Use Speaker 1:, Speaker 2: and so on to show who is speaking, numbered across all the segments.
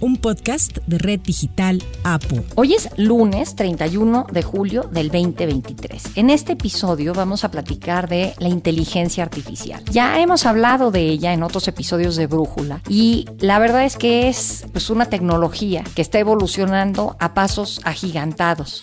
Speaker 1: un podcast de Red Digital APU.
Speaker 2: Hoy es lunes 31 de julio del 2023. En este episodio vamos a platicar de la inteligencia artificial. Ya hemos hablado de ella en otros episodios de Brújula y la verdad es que es pues, una tecnología que está evolucionando a pasos agigantados.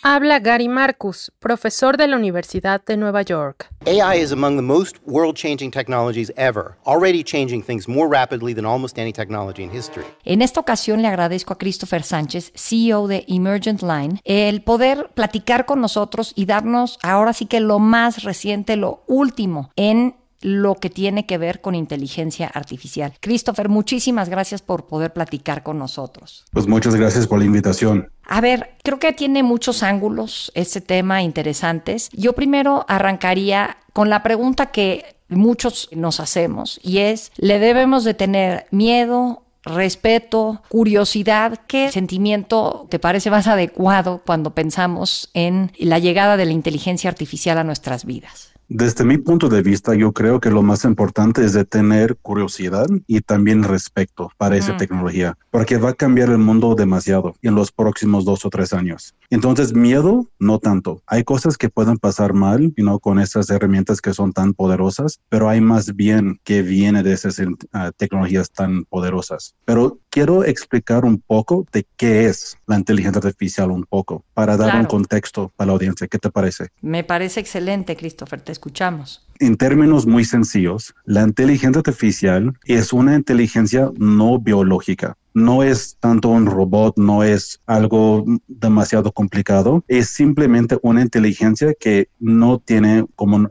Speaker 3: Habla Gary Marcus, profesor de la Universidad de Nueva York.
Speaker 4: AI is among the most world-changing technologies ever, already changing things more rapidly than almost any technology in history.
Speaker 2: En esta ocasión le agradezco a Christopher Sánchez, CEO de Emergent Line, el poder platicar con nosotros y darnos ahora sí que lo más reciente, lo último en lo que tiene que ver con inteligencia artificial. Christopher, muchísimas gracias por poder platicar con nosotros.
Speaker 5: Pues muchas gracias por la invitación.
Speaker 2: A ver, creo que tiene muchos ángulos este tema interesantes. Yo primero arrancaría con la pregunta que muchos nos hacemos y es, ¿le debemos de tener miedo respeto, curiosidad, ¿qué sentimiento te parece más adecuado cuando pensamos en la llegada de la inteligencia artificial a nuestras vidas?
Speaker 5: Desde mi punto de vista, yo creo que lo más importante es de tener curiosidad y también respeto para esa tecnología, porque va a cambiar el mundo demasiado en los próximos dos o tres años. Entonces, miedo, no tanto. Hay cosas que pueden pasar mal, y no con estas herramientas que son tan poderosas, pero hay más bien que viene de esas uh, tecnologías tan poderosas. Pero quiero explicar un poco de qué es la inteligencia artificial, un poco, para dar un contexto para la audiencia. ¿Qué te parece?
Speaker 2: Me parece excelente, Christopher. Te escuchamos.
Speaker 5: En términos muy sencillos, la inteligencia artificial es una inteligencia no biológica no es tanto un robot, no es algo demasiado complicado, es simplemente una inteligencia que no tiene como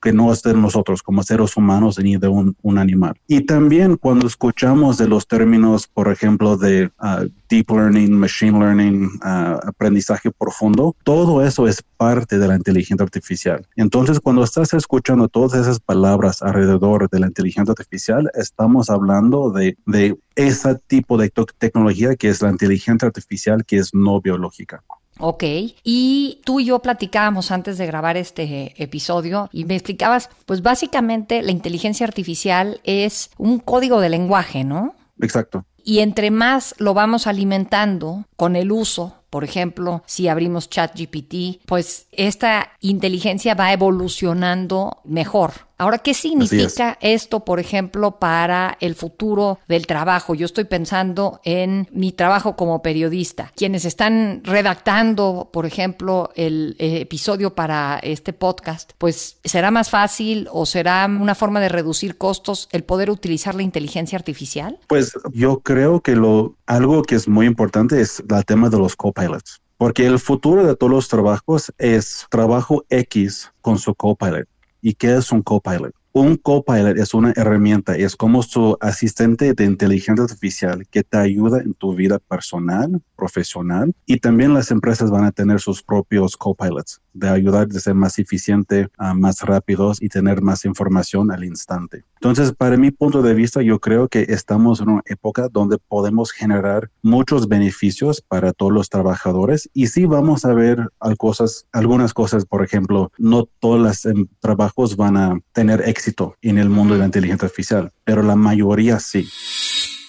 Speaker 5: que no es de nosotros como seres humanos ni de un, animal. Y también cuando escuchamos de los términos, por ejemplo, de uh, deep learning, machine learning, uh, aprendizaje profundo, todo eso es parte de la inteligencia artificial. Entonces, cuando estás escuchando todas esas palabras alrededor de la inteligencia artificial, estamos hablando de, de ese tipo de tecnología que es la inteligencia artificial que es no biológica.
Speaker 2: Ok, y tú y yo platicábamos antes de grabar este episodio y me explicabas, pues básicamente la inteligencia artificial es un código de lenguaje, ¿no?
Speaker 5: Exacto.
Speaker 2: Y entre más lo vamos alimentando con el uso, por ejemplo, si abrimos ChatGPT, pues esta inteligencia va evolucionando mejor. Ahora, ¿qué significa esto, por ejemplo, para el futuro del trabajo? Yo estoy pensando en mi trabajo como periodista. Quienes están redactando, por ejemplo, el episodio para este podcast, pues será más fácil o será una forma de reducir costos el poder utilizar la inteligencia artificial?
Speaker 5: Pues yo creo que lo algo que es muy importante es el tema de los copilots. Porque el futuro de todos los trabajos es trabajo X con su copilot. ¿Y qué es un copilot? Un copilot es una herramienta, es como su asistente de inteligencia artificial que te ayuda en tu vida personal, profesional y también las empresas van a tener sus propios copilots de ayudar a ser más eficiente, más rápidos y tener más información al instante. Entonces, para mi punto de vista, yo creo que estamos en una época donde podemos generar muchos beneficios para todos los trabajadores y sí vamos a ver cosas, algunas cosas, por ejemplo, no todos los em, trabajos van a tener éxito éxito en el mundo de la inteligencia artificial, pero la mayoría sí.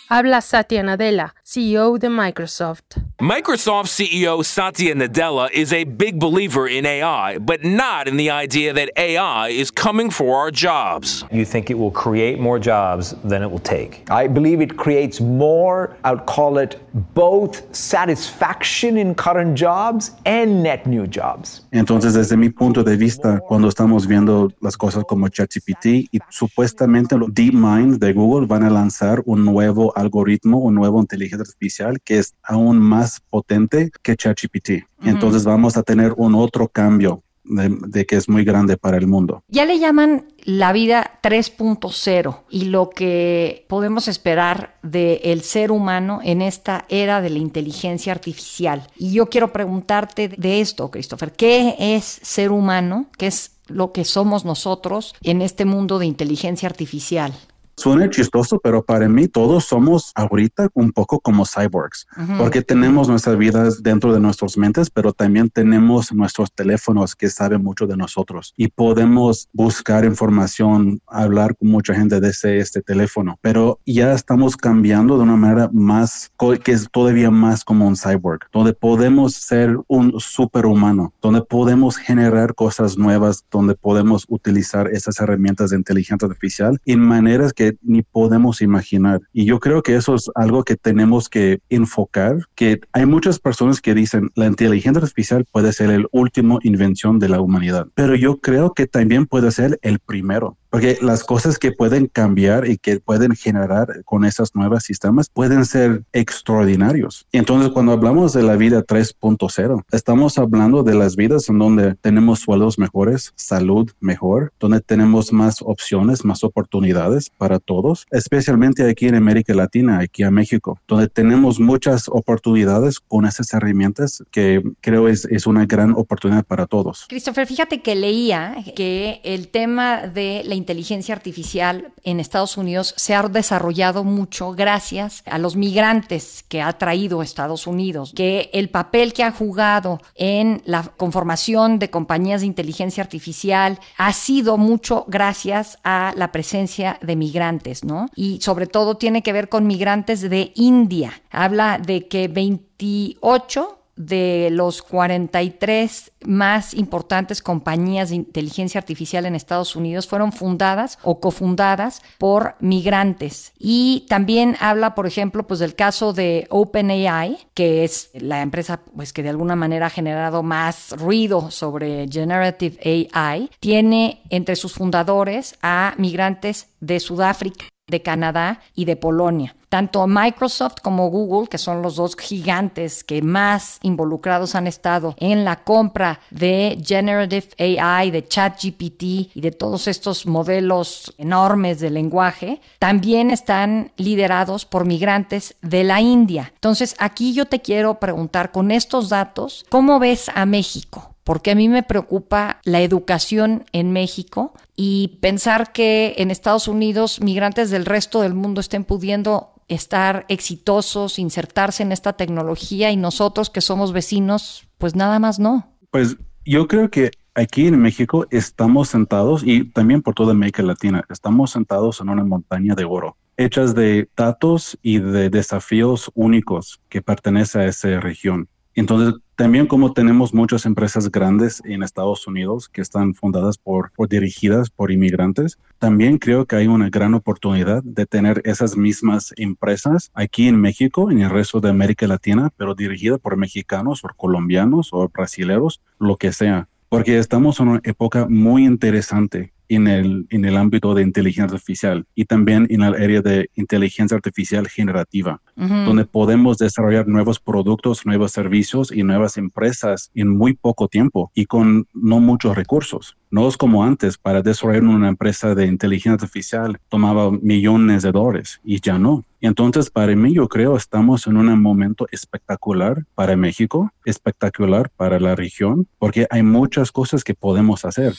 Speaker 3: Habla Satya Nadella, CEO de Microsoft.
Speaker 6: Microsoft CEO Satya Nadella is a big believer in AI, but not in the idea that AI is coming for our jobs.
Speaker 7: You think it will create more jobs than it will take?
Speaker 8: I believe it creates more, I would call it both satisfaction in current jobs and net new jobs.
Speaker 5: Entonces, desde mi punto de vista, cuando estamos viendo las cosas como ChatGPT y supuestamente los DeepMind de Google van a lanzar un nuevo algoritmo, un nuevo inteligencia artificial que es aún más potente que ChatGPT. Entonces vamos a tener un otro cambio de, que es muy grande para el mundo.
Speaker 2: Ya le llaman la vida 3.0 y lo que podemos esperar del ser humano en esta era de la inteligencia artificial. Y yo quiero preguntarte de esto, Christopher, ¿qué es ser humano? ¿Qué es lo que somos nosotros en este mundo de inteligencia artificial?
Speaker 5: Suena chistoso, pero para mí todos somos ahorita un poco como cyborgs, porque tenemos nuestras vidas dentro de nuestras mentes, pero también tenemos nuestros teléfonos que saben mucho de nosotros y podemos buscar información, hablar con mucha gente desde este teléfono, pero ya estamos cambiando de una manera más, que es todavía más como un cyborg, donde podemos ser un superhumano, donde podemos generar cosas nuevas, donde podemos utilizar esas herramientas de inteligencia artificial en maneras que ni podemos imaginar. Y yo creo que eso es algo que tenemos que enfocar, que hay muchas personas que dicen la inteligencia artificial puede ser el último invención de la humanidad, pero yo creo que también puede ser el primero. Porque las cosas que pueden cambiar y que pueden generar con esos nuevos sistemas pueden ser extraordinarios. Y entonces cuando hablamos de la vida 3.0, estamos hablando de las vidas en donde tenemos sueldos mejores, salud mejor, donde tenemos más opciones, más oportunidades para todos, especialmente aquí en América Latina, aquí en México, donde tenemos muchas oportunidades con esas herramientas que creo es, es una gran oportunidad para todos.
Speaker 2: Christopher, fíjate que leía que el tema de la inteligencia artificial en Estados Unidos se ha desarrollado mucho gracias a los migrantes que ha traído Estados Unidos, que el papel que ha jugado en la conformación de compañías de inteligencia artificial ha sido mucho gracias a la presencia de migrantes, ¿no? Y sobre todo tiene que ver con migrantes de India. Habla de que 28 de los 43 más importantes compañías de inteligencia artificial en Estados Unidos fueron fundadas o cofundadas por migrantes. Y también habla, por ejemplo, pues del caso de OpenAI, que es la empresa pues que de alguna manera ha generado más ruido sobre generative AI, tiene entre sus fundadores a migrantes de Sudáfrica de Canadá y de Polonia. Tanto Microsoft como Google, que son los dos gigantes que más involucrados han estado en la compra de Generative AI, de ChatGPT y de todos estos modelos enormes de lenguaje, también están liderados por migrantes de la India. Entonces, aquí yo te quiero preguntar con estos datos, ¿cómo ves a México? Porque a mí me preocupa la educación en México y pensar que en Estados Unidos migrantes del resto del mundo estén pudiendo estar exitosos, insertarse en esta tecnología y nosotros que somos vecinos, pues nada más no.
Speaker 5: Pues yo creo que aquí en México estamos sentados y también por toda América Latina, estamos sentados en una montaña de oro hechas de datos y de desafíos únicos que pertenecen a esa región. Entonces, también como tenemos muchas empresas grandes en Estados Unidos que están fundadas por, o dirigidas por inmigrantes, también creo que hay una gran oportunidad de tener esas mismas empresas aquí en México, en el resto de América Latina, pero dirigidas por mexicanos o colombianos o brasileños, lo que sea. Porque estamos en una época muy interesante en el, en el ámbito de inteligencia artificial y también en el área de inteligencia artificial generativa, donde podemos desarrollar nuevos productos, nuevos servicios y nuevas empresas en muy poco tiempo y con no muchos recursos. No es como antes, para desarrollar una empresa de inteligencia artificial tomaba millones de dólares y ya no. Entonces, para mí, yo creo estamos en un momento espectacular para México, espectacular para la región, porque hay muchas cosas que podemos hacer.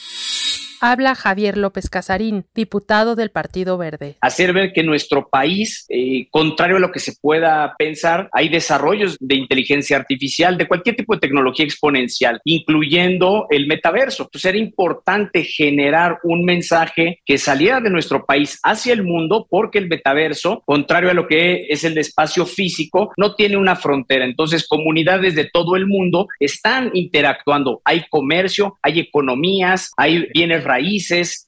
Speaker 3: Habla Javier López Casarín, diputado del Partido Verde.
Speaker 9: Hacer ver que nuestro país, eh, contrario a lo que se pueda pensar, hay desarrollos de inteligencia artificial, de cualquier tipo de tecnología exponencial, incluyendo el metaverso. Entonces era importante generar un mensaje que saliera de nuestro país hacia el mundo, porque el metaverso, contrario a lo que es el espacio físico, no tiene una frontera. Entonces comunidades de todo el mundo están interactuando. Hay comercio, hay economías, hay bienes raíces.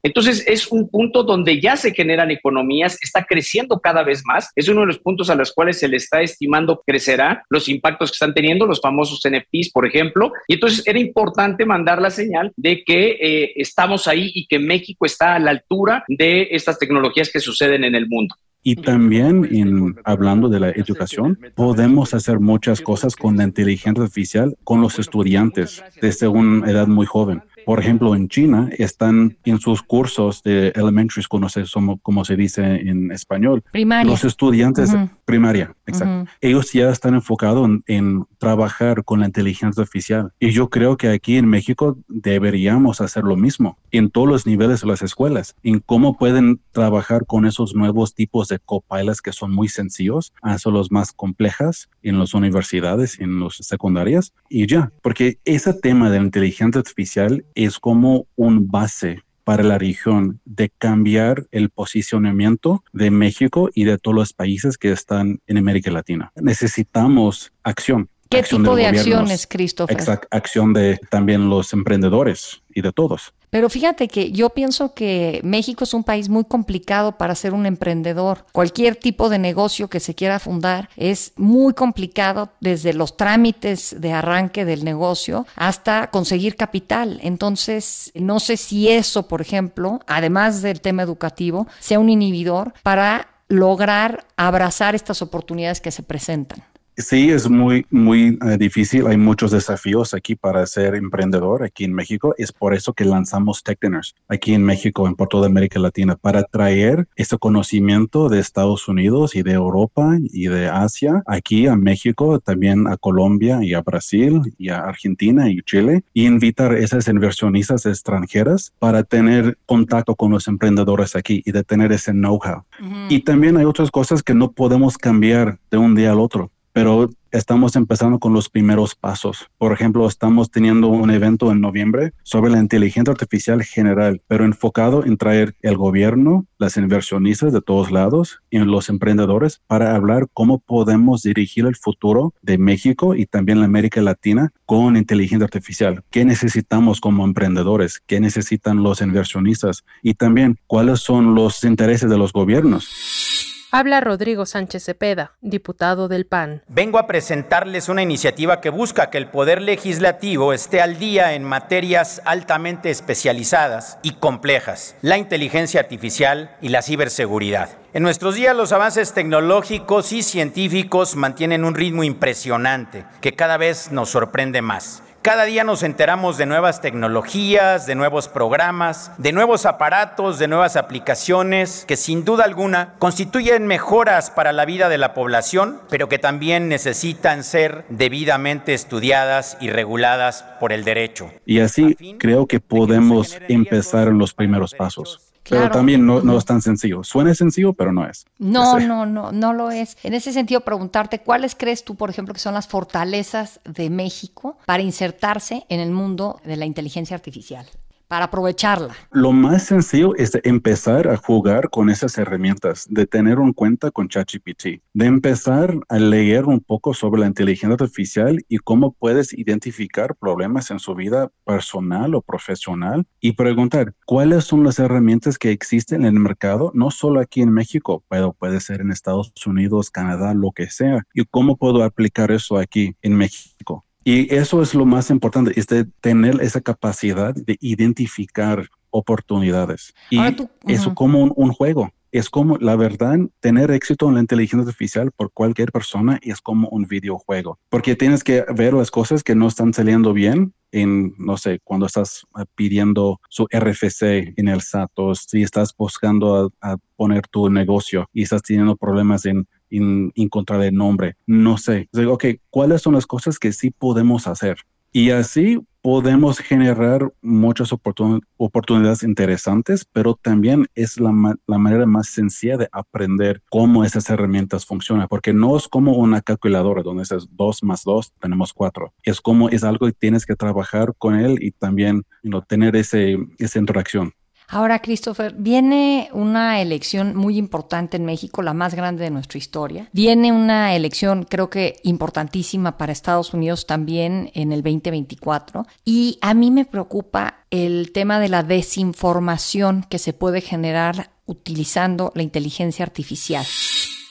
Speaker 9: Entonces es un punto donde ya se generan economías, está creciendo cada vez más. Es uno de los puntos a los cuales se le está estimando crecerá los impactos que están teniendo los famosos NFTs, por ejemplo. Y entonces era importante mandar la señal de que eh, estamos ahí y que México está a la altura de estas tecnologías que suceden en el mundo.
Speaker 5: Y también, en, hablando de la educación, podemos hacer muchas cosas con la inteligencia artificial con los estudiantes desde una edad muy joven. Por ejemplo, en China están en sus cursos de elementary school, no sé cómo, se dice en español.
Speaker 2: Primaria.
Speaker 5: Los estudiantes, Primaria, exacto. Ellos ya están enfocados en, trabajar con la inteligencia artificial. Y yo creo que aquí en México deberíamos hacer lo mismo en todos los niveles de las escuelas, en cómo pueden trabajar con esos nuevos tipos de copilots que son muy sencillos, hasta los más complejas en las universidades, en las secundarias, y ya, porque ese tema de la inteligencia artificial es como un base para la región de cambiar el posicionamiento de México y de todos los países que están en América Latina. Necesitamos acción.
Speaker 2: ¿Qué tipo de, acciones, Christopher?
Speaker 5: Exacto, acción de también los emprendedores y de todos.
Speaker 2: Pero fíjate que yo pienso que México es un país muy complicado para ser un emprendedor. Cualquier tipo de negocio que se quiera fundar es muy complicado desde los trámites de arranque del negocio hasta conseguir capital. Entonces, no sé si eso, por ejemplo, además del tema educativo, sea un inhibidor para lograr abrazar estas oportunidades que se presentan.
Speaker 5: Sí, es muy, muy eh, difícil. Hay muchos desafíos aquí para ser emprendedor aquí en México. Es por eso que lanzamos Tech Dinners aquí en México, en por toda América Latina, para traer ese conocimiento de Estados Unidos y de Europa y de Asia aquí a México, también a Colombia y a Brasil y a Argentina y Chile y invitar a esas inversionistas extranjeras para tener contacto con los emprendedores aquí y de tener ese know-how. Y también hay otras cosas que no podemos cambiar de un día al otro pero estamos empezando con los primeros pasos. Por ejemplo, estamos teniendo un evento en noviembre sobre la inteligencia artificial general, pero enfocado en traer el gobierno, las inversionistas de todos lados y los emprendedores para hablar cómo podemos dirigir el futuro de México y también la América Latina con inteligencia artificial. ¿Qué necesitamos como emprendedores? ¿Qué necesitan los inversionistas? Y también cuáles son los intereses de los gobiernos.
Speaker 3: Habla Rodrigo Sánchez Cepeda, diputado del PAN.
Speaker 10: Vengo a presentarles una iniciativa que busca que el Poder Legislativo esté al día en materias altamente especializadas y complejas, la inteligencia artificial y la ciberseguridad. En nuestros días los avances tecnológicos y científicos mantienen un ritmo impresionante que cada vez nos sorprende más. Cada día nos enteramos de nuevas tecnologías, de nuevos programas, de nuevos aparatos, de nuevas aplicaciones que sin duda alguna constituyen mejoras para la vida de la población, pero que también necesitan ser debidamente estudiadas y reguladas por el derecho.
Speaker 5: Y así creo que podemos empezar los primeros pasos. Pero también no, no, es tan sencillo. Suena sencillo, pero no es.
Speaker 2: No, no, no, no lo es. En ese sentido, preguntarte, ¿cuáles crees tú, por ejemplo, que son las fortalezas de México para insertarse en el mundo de la inteligencia artificial? Para aprovecharla?
Speaker 5: Lo más sencillo es empezar a jugar con esas herramientas, de tener un cuenta con ChatGPT, de empezar a leer un poco sobre la inteligencia artificial y cómo puedes identificar problemas en su vida personal o profesional y preguntar cuáles son las herramientas que existen en el mercado, no solo aquí en México, pero puede ser en Estados Unidos, Canadá, lo que sea, y cómo puedo aplicar eso aquí en México. Y eso es lo más importante, es de tener esa capacidad de identificar oportunidades. Y eso como un, juego. Es como, la verdad, tener éxito en la inteligencia artificial por cualquier persona es como un videojuego, porque tienes que ver las cosas que no están saliendo bien en, no sé, cuando estás eh, pidiendo su RFC en el SAT o si estás buscando a poner tu negocio y estás teniendo problemas en en, encontrar el nombre. No sé. Digo, ok, ¿cuáles son las cosas que sí podemos hacer? Y así podemos generar muchas oportunidades interesantes, pero también es la, la, manera más sencilla de aprender cómo esas herramientas funcionan, porque no es como una calculadora donde es dos más dos, tenemos cuatro. Es como es algo que tienes que trabajar con él y también tener ese, esa interacción.
Speaker 2: Ahora, Christopher, viene una elección muy importante en México, la más grande de nuestra historia. Viene una elección, creo que importantísima para Estados Unidos también en el 2024. Y a mí me preocupa el tema de la desinformación que se puede generar utilizando la inteligencia artificial.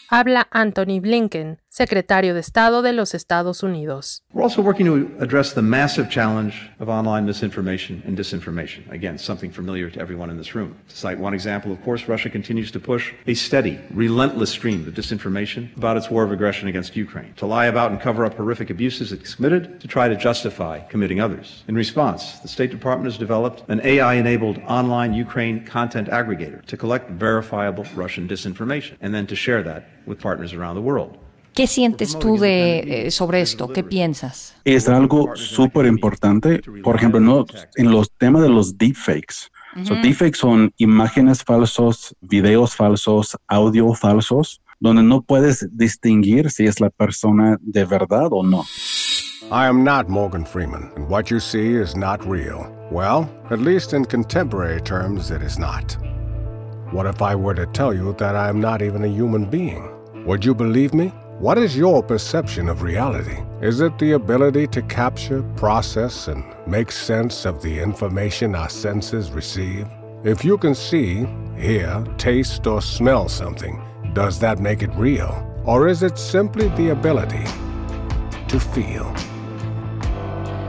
Speaker 3: Habla Anthony Blinken, secretario de Estado de los Estados Unidos.
Speaker 11: We're also working to address the massive challenge of online misinformation and disinformation. Again, something familiar to everyone in this room. To cite one example, of course, Russia continues to push a steady, relentless stream of disinformation about its war of aggression against Ukraine, to lie about and cover up horrific abuses it's committed, to try to justify committing others. In response, the State Department has developed an AI-enabled online Ukraine content aggregator to collect verifiable Russian disinformation and then to share that with partners around the world.
Speaker 2: ¿Qué sientes tú de, eh, sobre esto? ¿Qué piensas?
Speaker 5: Es algo súper importante. Por ejemplo, no, en los temas de los deepfakes. So, deepfakes son imágenes falsos, videos falsos, audio falsos, donde no puedes distinguir si es la persona de verdad o no.
Speaker 12: I am not Morgan Freeman, and what you see is not real. Well, at least in contemporary terms, it is not. What if I were to tell you that I am not even a human being? Would you believe me? What is your perception of reality? Is it the ability to capture, process, and make sense of the information our senses receive? If you can see, hear, taste, or smell something, does that make it real? Or is it simply the ability to feel?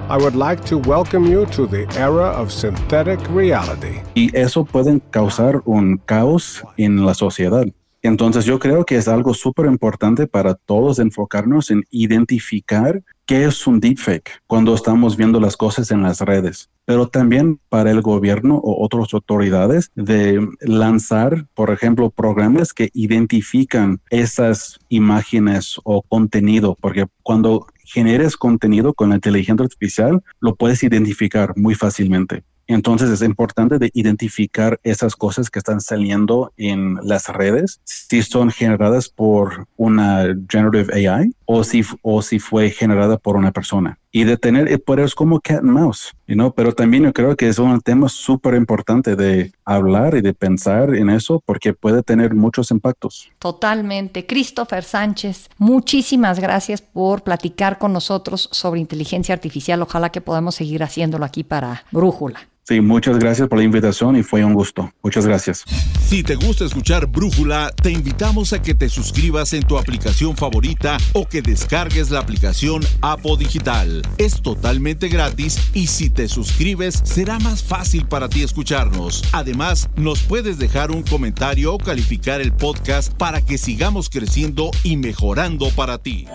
Speaker 12: I would like to welcome you to the era of synthetic reality.
Speaker 5: Y eso puede causar un caos en la sociedad. Entonces yo creo que es algo súper importante para todos enfocarnos en identificar qué es un deepfake cuando estamos viendo las cosas en las redes, pero también para el gobierno o otras autoridades de lanzar, por ejemplo, programas que identifican esas imágenes o contenido, porque cuando generes contenido con la inteligencia artificial, lo puedes identificar muy fácilmente. Entonces es importante de identificar esas cosas que están saliendo en las redes, si son generadas por una generative AI o si, o si fue generada por una persona. Y de tener, eh, pues es como cat and mouse, you pero también yo creo que es un tema súper importante de hablar y de pensar en eso porque puede tener muchos impactos.
Speaker 2: Totalmente. Christopher Sánchez, muchísimas gracias por platicar con nosotros sobre inteligencia artificial. Ojalá que podamos seguir haciéndolo aquí para Brújula.
Speaker 5: Sí, muchas gracias por la invitación y fue un gusto. Muchas gracias.
Speaker 13: Si te gusta escuchar Brújula, te invitamos a que te suscribas en tu aplicación favorita o que descargues la aplicación Apo Digital. Es totalmente gratis y si te suscribes será más fácil para ti escucharnos. Además, nos puedes dejar un comentario o calificar el podcast para que sigamos creciendo y mejorando para ti.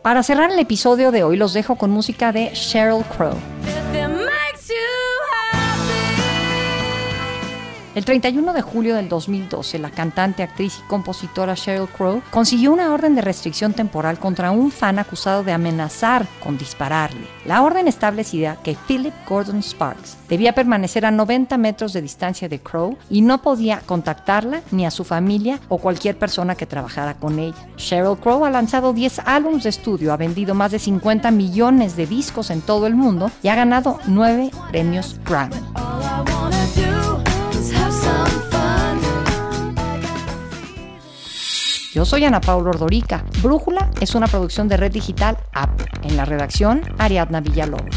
Speaker 2: Para cerrar el episodio de hoy los dejo con música de Sheryl Crow. El 31 de julio del 2012, la cantante, actriz y compositora Sheryl Crow consiguió una orden de restricción temporal contra un fan acusado de amenazar con dispararle. La orden establecía que Philip Gordon Sparks debía permanecer a 90 metros de distancia de Crow y no podía contactarla ni a su familia o cualquier persona que trabajara con ella. Sheryl Crow ha lanzado 10 álbumes de estudio, ha vendido más de 50 millones de discos en todo el mundo y ha ganado 9 premios Grammy. Yo soy Ana Paula Ordorica. Brújula es una producción de Red Digital App. En la redacción, Ariadna Villalobos.